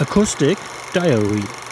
Acoustic Diary